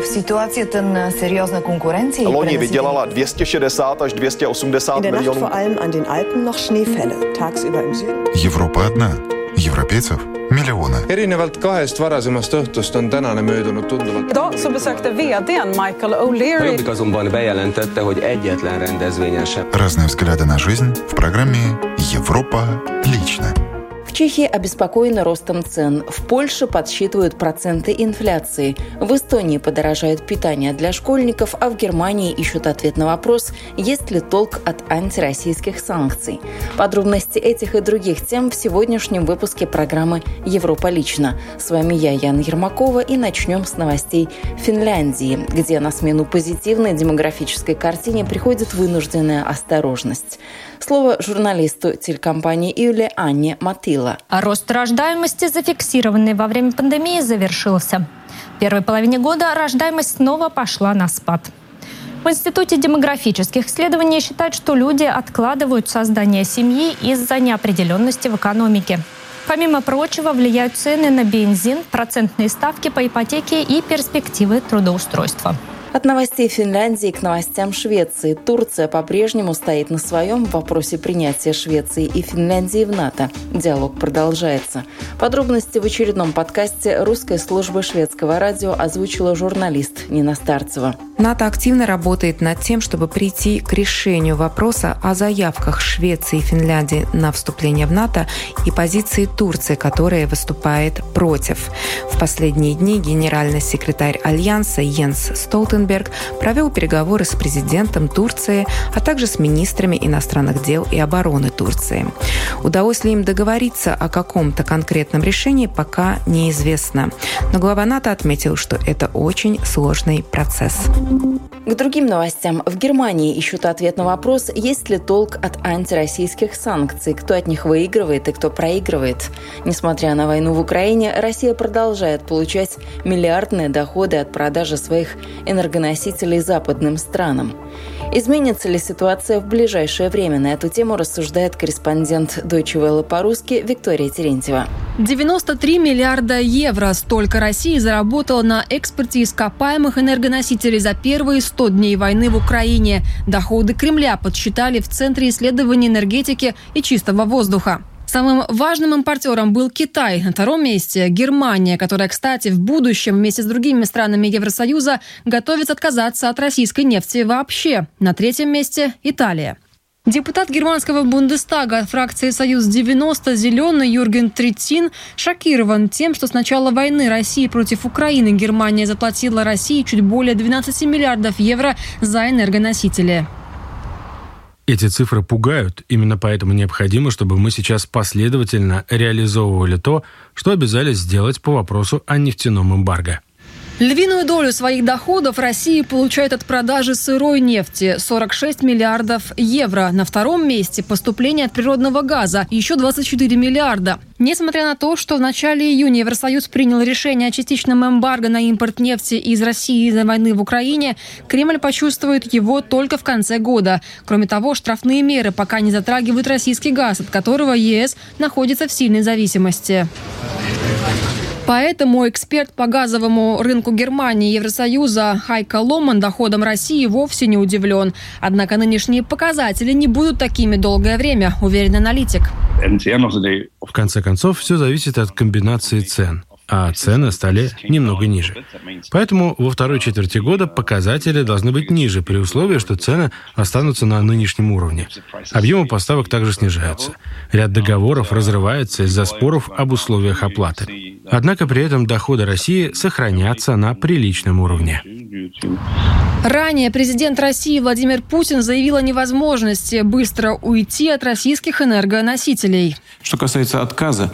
v situaci ten seriózna konkurenci. Loni vydělala 260 až 280 In der Nacht milionů. vor allem an den Alpen noch Schneefälle. Tagsüber im Süden. Европа одна. Европейцев миллионы. erinevalt kahest varasemast õhtust on tänane möödunud tunduvalt. Idag så besökte vdn Michael O'Leary Jobbik azonban bejelentette, hogy egyetlen rendezvényen sem Разные взгляды на жизнь в программе «Европа лично». В Чехии обеспокоены ростом цен. В Польше подсчитывают проценты инфляции. В Эстонии подорожает питание для школьников, а в Германии ищут ответ на вопрос, есть ли толк от антироссийских санкций. Подробности этих и других тем в сегодняшнем выпуске программы «Европа лично». С вами я, Яна Ермакова, и начнем с новостей Финляндии, где на смену позитивной демографической картине приходит вынужденная осторожность. Слово журналисту телекомпании Юле Анне Матила. А рост рождаемости, зафиксированный во время пандемии, завершился. В первой половине года рождаемость снова пошла на спад. В Институте демографических исследований считают, что люди откладывают создание семьи из-за неопределенности в экономике. Помимо прочего, влияют цены на бензин, процентные ставки по ипотеке и перспективы трудоустройства. От новостей Финляндии к новостям Швеции. Турция по-прежнему стоит на своем в вопросе принятия Швеции и Финляндии в НАТО. Диалог продолжается. Подробности в очередном подкасте русской службы шведского радио озвучила журналист Нина Старцева. НАТО активно работает над тем, чтобы прийти к решению вопроса о заявках Швеции и Финляндии на вступление в НАТО и позиции Турции, которая выступает против. В последние дни генеральный секретарь Альянса Йенс Столтенберг провел переговоры с президентом Турции, а также с министрами иностранных дел и обороны Турции. Удалось ли им договориться о каком-то конкретном решении, пока неизвестно. Но глава НАТО отметил, что это очень сложный процесс. К другим новостям. В Германии ищут ответ на вопрос, есть ли толк от антироссийских санкций, кто от них выигрывает и кто проигрывает. Несмотря на войну в Украине, Россия продолжает получать миллиардные доходы от продажи своих энергоносителей западным странам. Изменится ли ситуация в ближайшее время? На эту тему рассуждает корреспондент Deutsche Welle по-русски Виктория Терентьева. 93 миллиарда евро столько Россия заработала на экспорте ископаемых энергоносителей за первые 100 дней войны в Украине. Доходы Кремля подсчитали в Центре исследований энергетики и чистого воздуха. Самым важным импортером был Китай. На втором месте – Германия, которая, кстати, в будущем вместе с другими странами Евросоюза готовится отказаться от российской нефти вообще. На третьем месте – Италия. Депутат германского Бундестага от фракции «Союз-90» «Зеленый» Юрген Третин шокирован тем, что с начала войны России против Украины Германия заплатила России чуть более 12 миллиардов евро за энергоносители. Эти цифры пугают, именно поэтому необходимо, чтобы мы сейчас последовательно реализовывали то, что обязались сделать по вопросу о нефтяном эмбарго. Львиную долю своих доходов Россия получает от продажи сырой нефти – 46 миллиардов евро. На втором месте – поступление от природного газа – еще 24 миллиарда. Несмотря на то, что в начале июня Евросоюз принял решение о частичном эмбарго на импорт нефти из России из-за войны в Украине, Кремль почувствует его только в конце года. Кроме того, штрафные меры пока не затрагивают российский газ, от которого ЕС находится в сильной зависимости. Поэтому эксперт по газовому рынку Германии и Евросоюза Хайка Ломан доходом России вовсе не удивлен. Однако нынешние показатели не будут такими долгое время, уверен аналитик. В конце концов, все зависит от комбинации цен а цены стали немного ниже. Поэтому во второй четверти года показатели должны быть ниже при условии, что цены останутся на нынешнем уровне. Объемы поставок также снижаются. Ряд договоров разрывается из-за споров об условиях оплаты. Однако при этом доходы России сохранятся на приличном уровне. Ранее президент России Владимир Путин заявил о невозможности быстро уйти от российских энергоносителей. Что касается отказа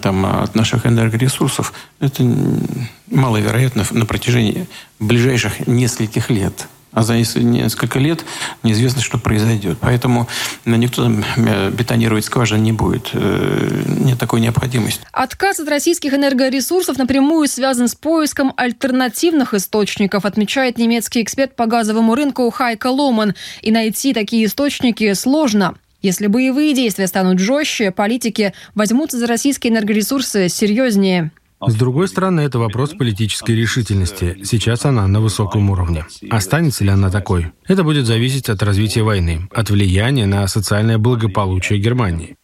там, от наших энергоресурсов, это маловероятно на протяжении ближайших нескольких лет. А за несколько лет неизвестно, что произойдет. Поэтому никто там бетонировать скважины не будет. Нет такой необходимости. Отказ от российских энергоресурсов напрямую связан с поиском альтернативных источников, отмечает немецкий эксперт по газовому рынку Хайка Ломан. И найти такие источники сложно. Если боевые действия станут жестче, политики возьмутся за российские энергоресурсы серьезнее. С другой стороны, это вопрос политической решительности. Сейчас она на высоком уровне. Останется ли она такой? Это будет зависеть от развития войны, от влияния на социальное благополучие Германии.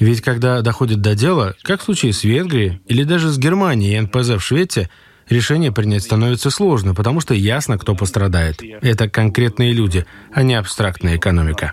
Ведь когда доходит до дела, как в случае с Венгрией или даже с Германией и НПЗ в Швеции, решение принять становится сложно, потому что ясно, кто пострадает. Это конкретные люди, а не абстрактная экономика.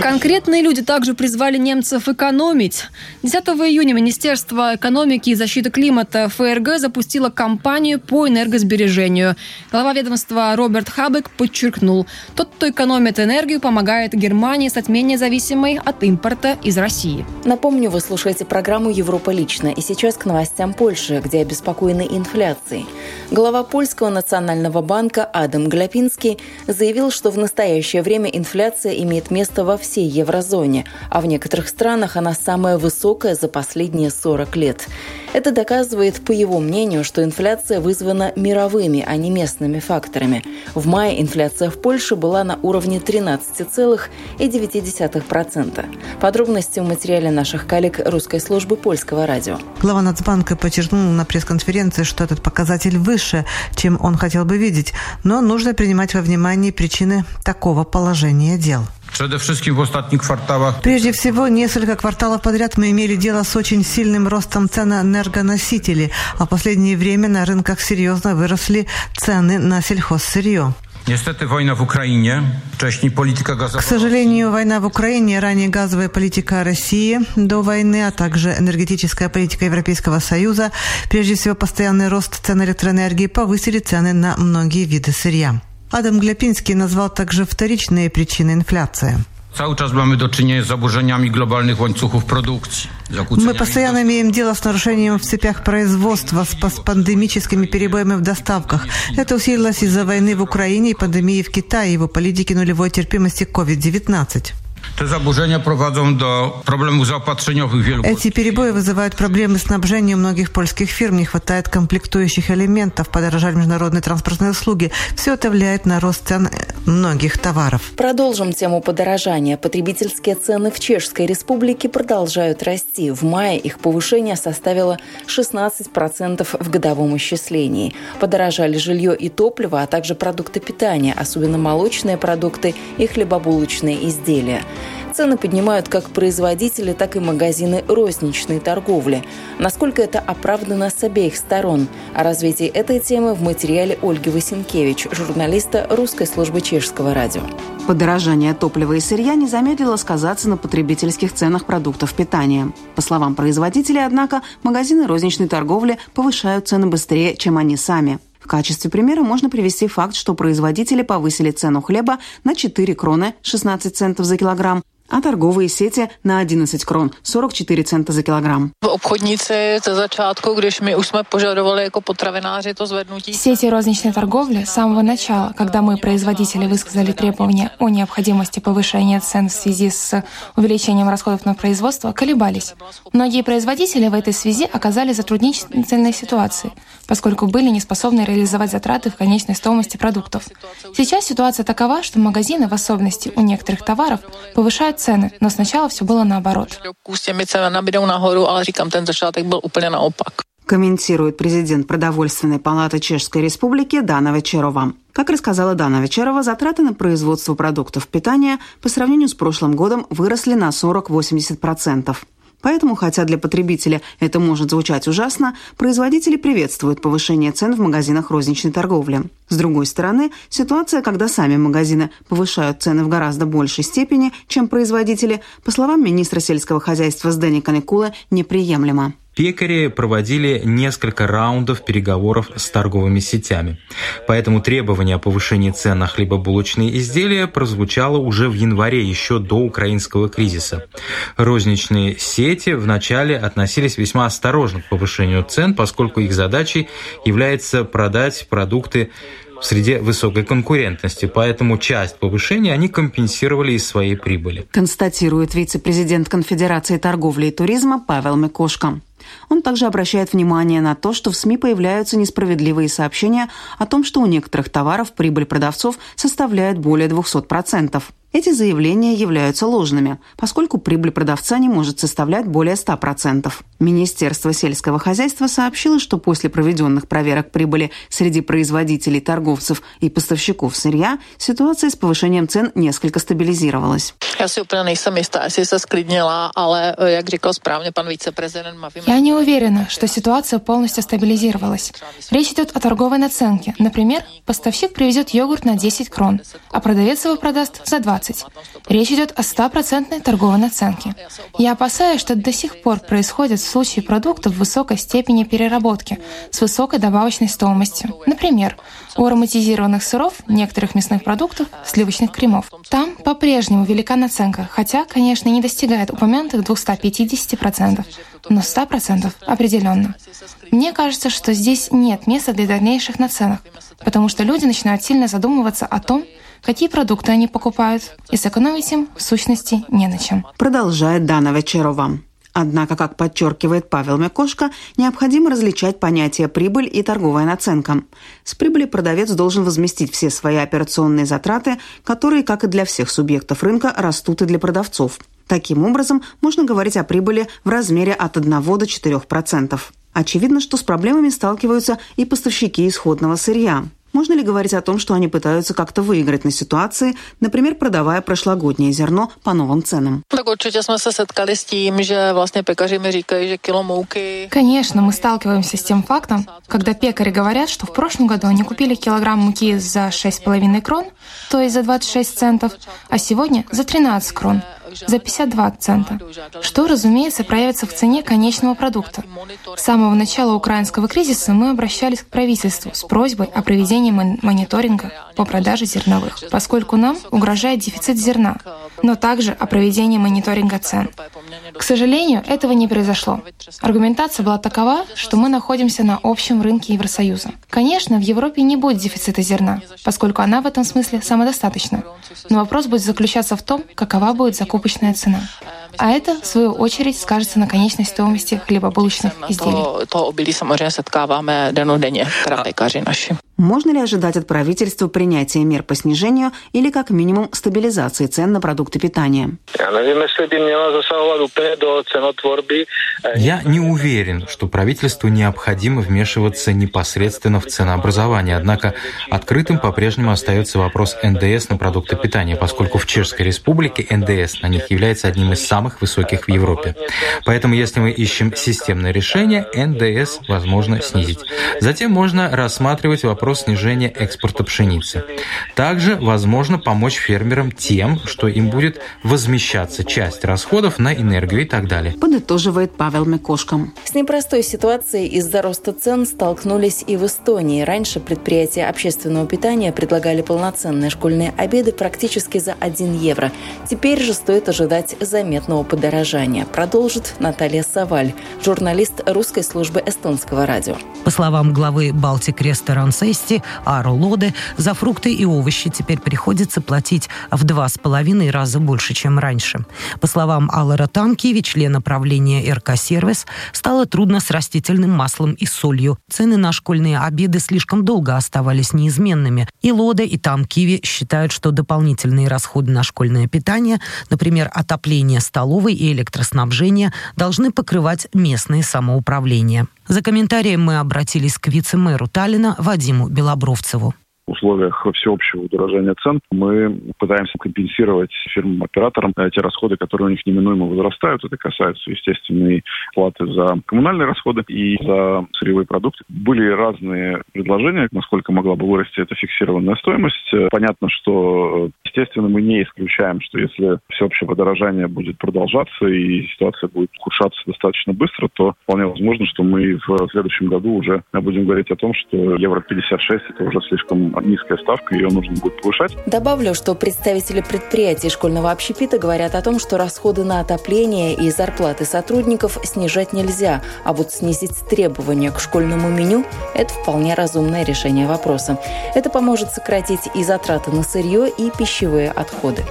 Конкретные люди также призвали немцев экономить. 10 июня Министерство экономики и защиты климата ФРГ запустило кампанию по энергосбережению. Глава ведомства Роберт Хабек подчеркнул, тот, кто экономит энергию, помогает Германии стать менее зависимой от импорта из России. Напомню, вы слушаете программу «Европа лично». И сейчас к новостям Польши, где обеспокоены инфляцией. Глава Польского национального банка Адам Гляпинский заявил, что в настоящее время инфляция имеет место во всей еврозоне, а в некоторых странах она самая высокая за последние 40 лет. Это доказывает, по его мнению, что инфляция вызвана мировыми, а не местными факторами. В мае инфляция в Польше была на уровне 13,9%. Подробности в материале наших коллег русской службы польского радио. Глава Нацбанка подчеркнул на пресс-конференции, что этот показатель выше, чем он хотел бы видеть, но нужно принимать во внимание причины такого положения дел. Прежде всего, несколько кварталов подряд мы имели дело с очень сильным ростом цен на энергоносители, а в последнее время на рынках серьезно выросли цены на сельхозсырье. Niestety wojna w Ukrainie, wcześniej polityka gazowa... К сожалению, война в Украине, ранее газовая политика России до войны, а также энергетическая политика Европейского Союза, прежде всего постоянный рост цен электроэнергии повысили цены на многие виды сырья. Адам Гляпинский назвал также вторичные причины инфляции. Cały czas mamy do czynienia z zaburzeniami globalnych łańcuchów produkcji. Мы постоянно имеем дело с нарушением в цепях производства, с пандемическими перебоями в доставках. Это усилилось из-за войны в Украине и пандемии в Китае, его политики нулевой терпимости к COVID-19. Te zaburzenia prowadzą do problemów zaopatrzeniowych wielu. Эти перебои вызывают проблемы снабжения у многих польских фирм. Не хватает комплектующих элементов, подорожали международные транспортные услуги. Все это влияет на рост цен многих товаров. Продолжим тему подорожания. Потребительские цены в Чешской Республике продолжают расти. В мае их повышение составило 16% в годовом исчислении. Подорожали жилье и топливо, а также продукты питания, особенно молочные продукты и хлебобулочные изделия. Цены поднимают как производители, так и магазины розничной торговли. Насколько это оправдано с обеих сторон? О развитии этой темы в материале Ольги Васенкевич, журналиста русской службы чешского радио. Подорожание топлива и сырья не замедлило сказаться на потребительских ценах продуктов питания. По словам производителей, однако, магазины розничной торговли повышают цены быстрее, чем они сами. В качестве примера можно привести факт, что производители повысили цену хлеба на 4 кроны 16 центов за килограмм, а торговые сети на 11 крон 44 цента за килограмм. Сети розничной торговли с самого начала, когда мы, производители, высказали требования о необходимости повышения цен в связи с увеличением расходов на производство, колебались. Многие производители в этой связи оказались в затруднительной ситуации, поскольку были не способны реализовать затраты в конечной стоимости продуктов. Сейчас ситуация такова, что магазины, в особенности у некоторых товаров, повышают цены, но сначала все было наоборот. Комментирует президент продовольственной палаты Чешской Республики Дана Вечерова. Как рассказала Дана Вечерова, затраты на производство продуктов питания по сравнению с прошлым годом выросли на 40-80%. Поэтому, хотя для потребителя это может звучать ужасно, производители приветствуют повышение цен в магазинах розничной торговли. С другой стороны, ситуация, когда сами магазины повышают цены в гораздо большей степени, чем производители, по словам министра сельского хозяйства Сденика Никулы, неприемлема. Пекари проводили несколько раундов переговоров с торговыми сетями. Поэтому требование о повышении цен на хлебобулочные изделия прозвучало уже в январе, еще до украинского кризиса. Розничные сети вначале относились весьма осторожно к повышению цен, поскольку их задачей является продать продукты в среде высокой конкурентности, поэтому часть повышения они компенсировали из своей прибыли. Констатирует вице-президент Конфедерации торговли и туризма Павел Микошко. Он также обращает внимание на то, что в СМИ появляются несправедливые сообщения о том, что у некоторых товаров прибыль продавцов составляет более 200%. Эти заявления являются ложными, поскольку прибыль продавца не может составлять более 100%. Министерство сельского хозяйства сообщило, что после проведенных проверок прибыли среди производителей, торговцев и поставщиков сырья ситуация с повышением цен несколько стабилизировалась. Я Я не уверена, что ситуация полностью стабилизировалась. Речь идет о торговой наценке. Например, поставщик привезет йогурт на 10 крон, а продавец его продаст за 20. Речь идет о стопроцентной торговой наценке. Я опасаюсь, что до сих пор происходит в случае продуктов высокой степени переработки с высокой добавочной стоимостью. Например, у ароматизированных сыров, некоторых мясных продуктов, сливочных кремов. Там по-прежнему велика наценка, хотя, конечно, не достигает упомянутых 250%, но 100% определенно. Мне кажется, что здесь нет места для дальнейших наценок, потому что люди начинают сильно задумываться о том, какие продукты они покупают, и сэкономить им в сущности не на чем. Продолжает Дана Вечерова. Однако, как подчеркивает Павел Мякошко, необходимо различать понятия «прибыль» и «торговая наценка». С прибыли продавец должен возместить все свои операционные затраты, которые, как и для всех субъектов рынка, растут и для продавцов. Таким образом, можно говорить о прибыли в размере от 1 до 4%. Очевидно, что с проблемами сталкиваются и поставщики исходного сырья. Можно ли говорить о том, что они пытаются как-то выиграть на ситуации, например, продавая прошлогоднее зерно по новым ценам? Конечно, мы сталкиваемся с тем фактом, когда пекари говорят, что в прошлом году они купили килограмм муки за 6,5 крон, то есть за 26 центов, а сегодня за 13 крон – за 52 цента, что, разумеется, проявится в цене конечного продукта. С самого начала украинского кризиса мы обращались к правительству с просьбой о проведении мониторинга по продаже зерновых, поскольку нам угрожает дефицит зерна, но также о проведении мониторинга цен. К сожалению, этого не произошло. Аргументация была такова, что мы находимся на общем рынке Евросоюза. Конечно, в Европе не будет дефицита зерна, поскольку она в этом смысле самодостаточна. Но вопрос будет заключаться в том, какова будет закупочная цена. А это, в свою очередь, скажется на конечной стоимости хлебобулочных изделий. Можно ли ожидать от правительства принятия мер по снижению или как минимум стабилизации цен на продукты питания? Я не уверен, что правительству необходимо вмешиваться непосредственно в ценообразование, однако открытым по-прежнему остается вопрос НДС на продукты питания, поскольку в Чешской Республике НДС на них является одним из самых высоких в Европе. Поэтому если мы ищем системное решение, НДС возможно снизить. Затем можно рассматривать вопрос вопрос снижения экспорта пшеницы. Также возможно помочь фермерам тем, что им будет возмещаться часть расходов на энергию и так далее. Подытоживает Павел Микошком. С непростой ситуацией из-за роста цен столкнулись и в Эстонии. Раньше предприятия общественного питания предлагали полноценные школьные обеды практически за 1 евро. Теперь же стоит ожидать заметного подорожания. Продолжит Наталья Саваль, журналист русской службы эстонского радио. По словам главы Балтик Ресторансе, 200, а рулоды за фрукты и овощи теперь приходится платить в два с половиной раза больше, чем раньше. По словам Аллара Танкиеви, члена правления «Эркосервис», стало трудно с растительным маслом и солью. Цены на школьные обеды слишком долго оставались неизменными. И Лода, и Тамкиви считают, что дополнительные расходы на школьное питание, например, отопление столовой и электроснабжение, должны покрывать местные самоуправления. За комментарием мы обратились к вице-мэру Таллина Вадиму Белобровцеву условиях всеобщего удорожания цен мы пытаемся компенсировать фирмам-операторам те расходы, которые у них неминуемо возрастают. Это касается, естественно, и платы за коммунальные расходы и за сырьевые продукты. Были разные предложения, насколько могла бы вырасти эта фиксированная стоимость. Понятно, что, естественно, мы не исключаем, что если всеобщее подорожание будет продолжаться и ситуация будет ухудшаться достаточно быстро, то вполне возможно, что мы в следующем году уже будем говорить о том, что евро 56 это уже слишком низкая ставка, ее нужно будет повышать. Добавлю, что представители предприятий школьного общепита говорят о том, что расходы на отопление и зарплаты сотрудников снижать нельзя, а вот снизить требования к школьному меню – это вполне разумное решение вопроса. Это поможет сократить и затраты на сырье, и пищевые отходы.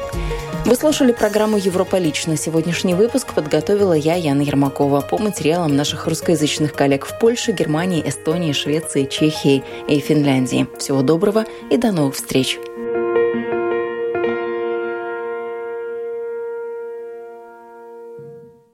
Вы слушали программу «Европа лично». Сегодняшний выпуск подготовила я, Яна Ермакова, по материалам наших русскоязычных коллег в Польше, Германии, Эстонии, Швеции, Чехии и Финляндии. Всего доброго и до новых встреч!